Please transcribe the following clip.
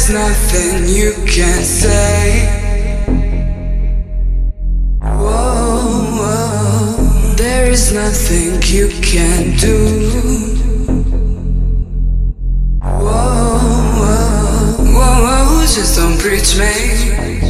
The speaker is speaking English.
There's nothing you can say. Whoa, whoa. There is nothing you can do. Whoa, whoa, whoa, whoa just don't preach me.